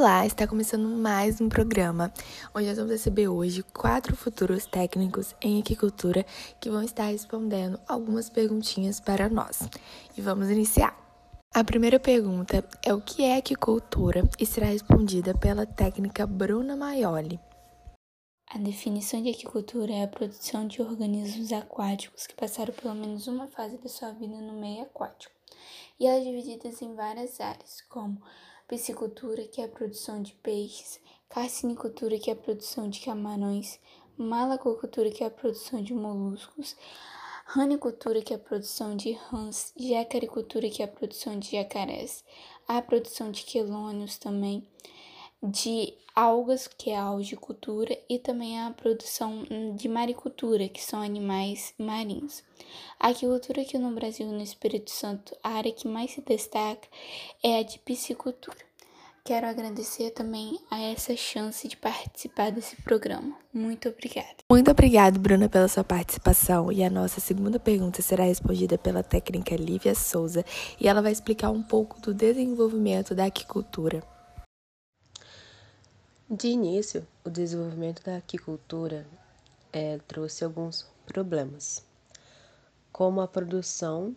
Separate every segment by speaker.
Speaker 1: Olá, está começando mais um programa onde nós vamos receber hoje quatro futuros técnicos em aquicultura que vão estar respondendo algumas perguntinhas para nós. E vamos iniciar. A primeira pergunta é o que é aquicultura e será respondida pela técnica Bruna Maioli.
Speaker 2: A definição de aquicultura é a produção de organismos aquáticos que passaram pelo menos uma fase da sua vida no meio aquático. E ela é dividida em várias áreas, como piscicultura, que é a produção de peixes, carcinicultura, que é a produção de camarões, malacocultura, que é a produção de moluscos, ranicultura, que é a produção de rãs, jacaricultura, que é a produção de jacarés, a produção de quelônios também, de algas, que é a algicultura, e também a produção de maricultura, que são animais marinhos. A agricultura aqui no Brasil no Espírito Santo, a área que mais se destaca é a de piscicultura. Quero agradecer também a essa chance de participar desse programa. Muito obrigada.
Speaker 1: Muito obrigada, Bruna, pela sua participação. E a nossa segunda pergunta será respondida pela técnica Lívia Souza e ela vai explicar um pouco do desenvolvimento da aquicultura.
Speaker 3: De início, o desenvolvimento da aquicultura é, trouxe alguns problemas, como a produção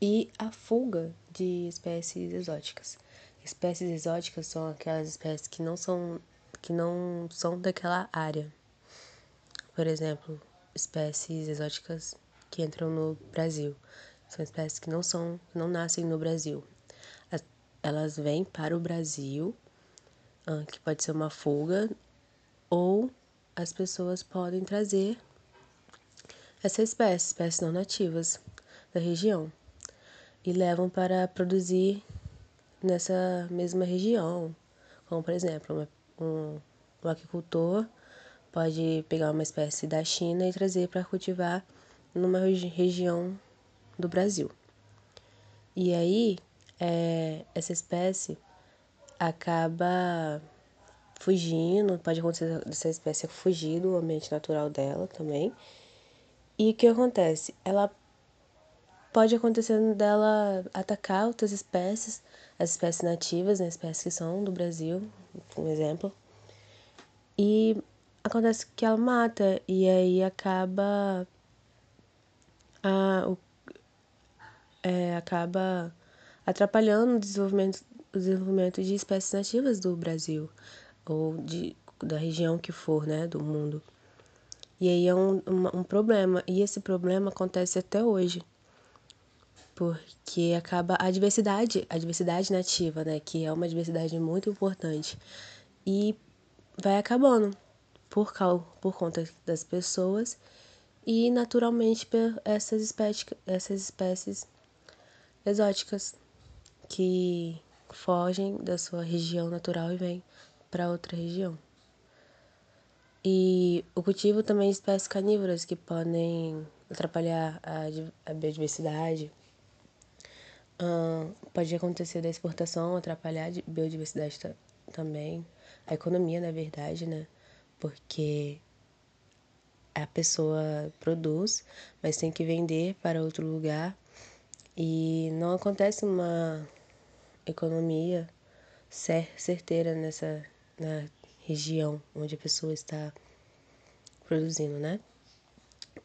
Speaker 3: e a fuga de espécies exóticas. Espécies exóticas são aquelas espécies que não são que não são daquela área. Por exemplo, espécies exóticas que entram no Brasil. São espécies que não são, não nascem no Brasil. Elas vêm para o Brasil ah, que pode ser uma fuga, ou as pessoas podem trazer essa espécie, espécies não nativas da região, e levam para produzir nessa mesma região. Como, por exemplo, um, um aquicultor pode pegar uma espécie da China e trazer para cultivar numa regi região do Brasil. E aí, é, essa espécie acaba fugindo, pode acontecer dessa espécie fugir do ambiente natural dela também. E o que acontece? Ela pode acontecer dela atacar outras espécies, as espécies nativas, né, espécies que são do Brasil, um exemplo. E acontece que ela mata e aí acaba a, o, é, acaba atrapalhando o desenvolvimento o desenvolvimento de espécies nativas do Brasil ou de, da região que for, né, do mundo. E aí é um, um, um problema, e esse problema acontece até hoje, porque acaba a diversidade, a diversidade nativa, né, que é uma diversidade muito importante, e vai acabando por, causa, por conta das pessoas e naturalmente por essas espécies, essas espécies exóticas que fogem da sua região natural e vêm para outra região. E o cultivo também de espécies carnívoras que podem atrapalhar a, a biodiversidade. Pode acontecer da exportação, atrapalhar a biodiversidade também. A economia, na verdade, né? Porque a pessoa produz, mas tem que vender para outro lugar. E não acontece uma economia certeira nessa na região onde a pessoa está produzindo, né?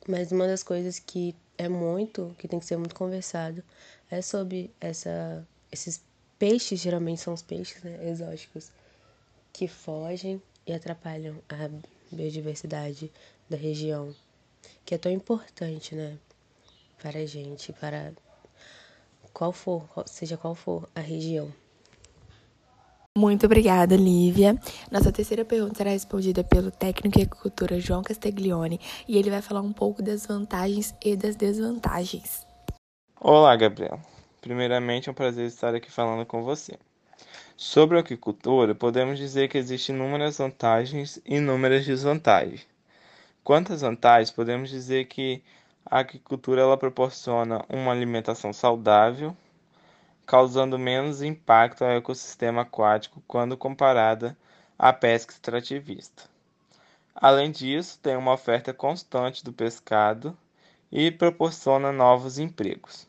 Speaker 3: Mas uma das coisas que é muito, que tem que ser muito conversado, é sobre essa, esses peixes, geralmente são os peixes né, exóticos, que fogem e atrapalham a biodiversidade da região, que é tão importante, né, para a gente, para qual for, seja qual for a região.
Speaker 1: Muito obrigada, Lívia. Nossa terceira pergunta será respondida pelo técnico em agricultura João Castiglione e ele vai falar um pouco das vantagens e das desvantagens.
Speaker 4: Olá, Gabriel. Primeiramente, é um prazer estar aqui falando com você. Sobre a agricultura, podemos dizer que existem inúmeras vantagens e inúmeras desvantagens. Quanto às vantagens, podemos dizer que a agricultura ela proporciona uma alimentação saudável, causando menos impacto ao ecossistema aquático quando comparada à pesca extrativista. Além disso, tem uma oferta constante do pescado e proporciona novos empregos.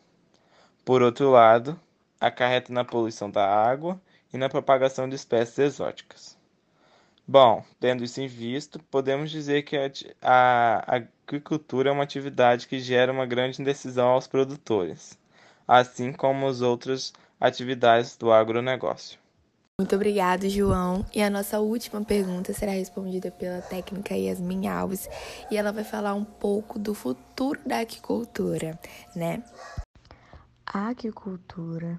Speaker 4: Por outro lado, acarreta na poluição da água e na propagação de espécies exóticas. Bom, tendo isso em vista, podemos dizer que a agricultura é uma atividade que gera uma grande indecisão aos produtores, assim como as outras atividades do agronegócio.
Speaker 1: Muito obrigado, João. E a nossa última pergunta será respondida pela técnica Yasmin Alves e ela vai falar um pouco do futuro da aquicultura, né?
Speaker 5: A aquicultura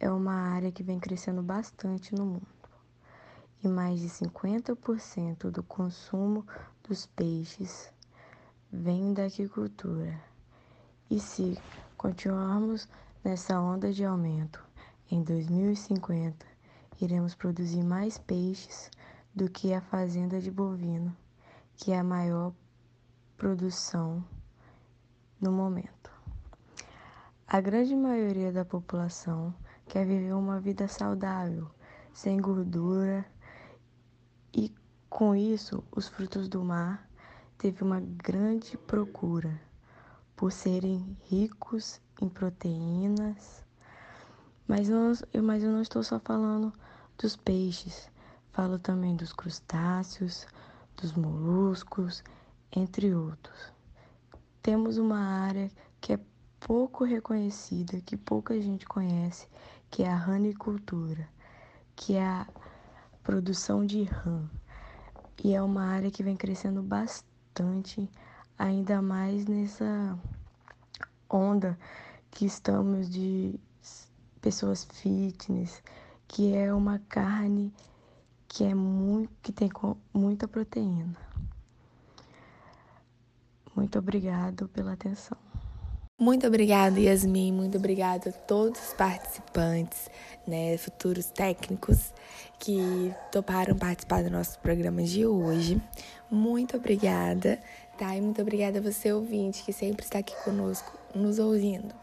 Speaker 5: é uma área que vem crescendo bastante no mundo e mais de 50% do consumo dos peixes vem da aquicultura. E se continuarmos nessa onda de aumento, em 2050 iremos produzir mais peixes do que a fazenda de bovino, que é a maior produção no momento. A grande maioria da população quer viver uma vida saudável, sem gordura e com isso os frutos do mar teve uma grande procura por serem ricos em proteínas. Mas, não, mas eu não estou só falando dos peixes, falo também dos crustáceos, dos moluscos, entre outros. Temos uma área que é pouco reconhecida, que pouca gente conhece, que é a ranicultura, que é a produção de rã. E é uma área que vem crescendo bastante, ainda mais nessa onda que estamos de pessoas fitness, que é uma carne que é muito que tem muita proteína. Muito obrigado pela atenção.
Speaker 1: Muito obrigada, Yasmin. Muito obrigada a todos os participantes, né, futuros técnicos que toparam participar do nosso programa de hoje. Muito obrigada, tá? E muito obrigada a você, ouvinte, que sempre está aqui conosco, nos ouvindo.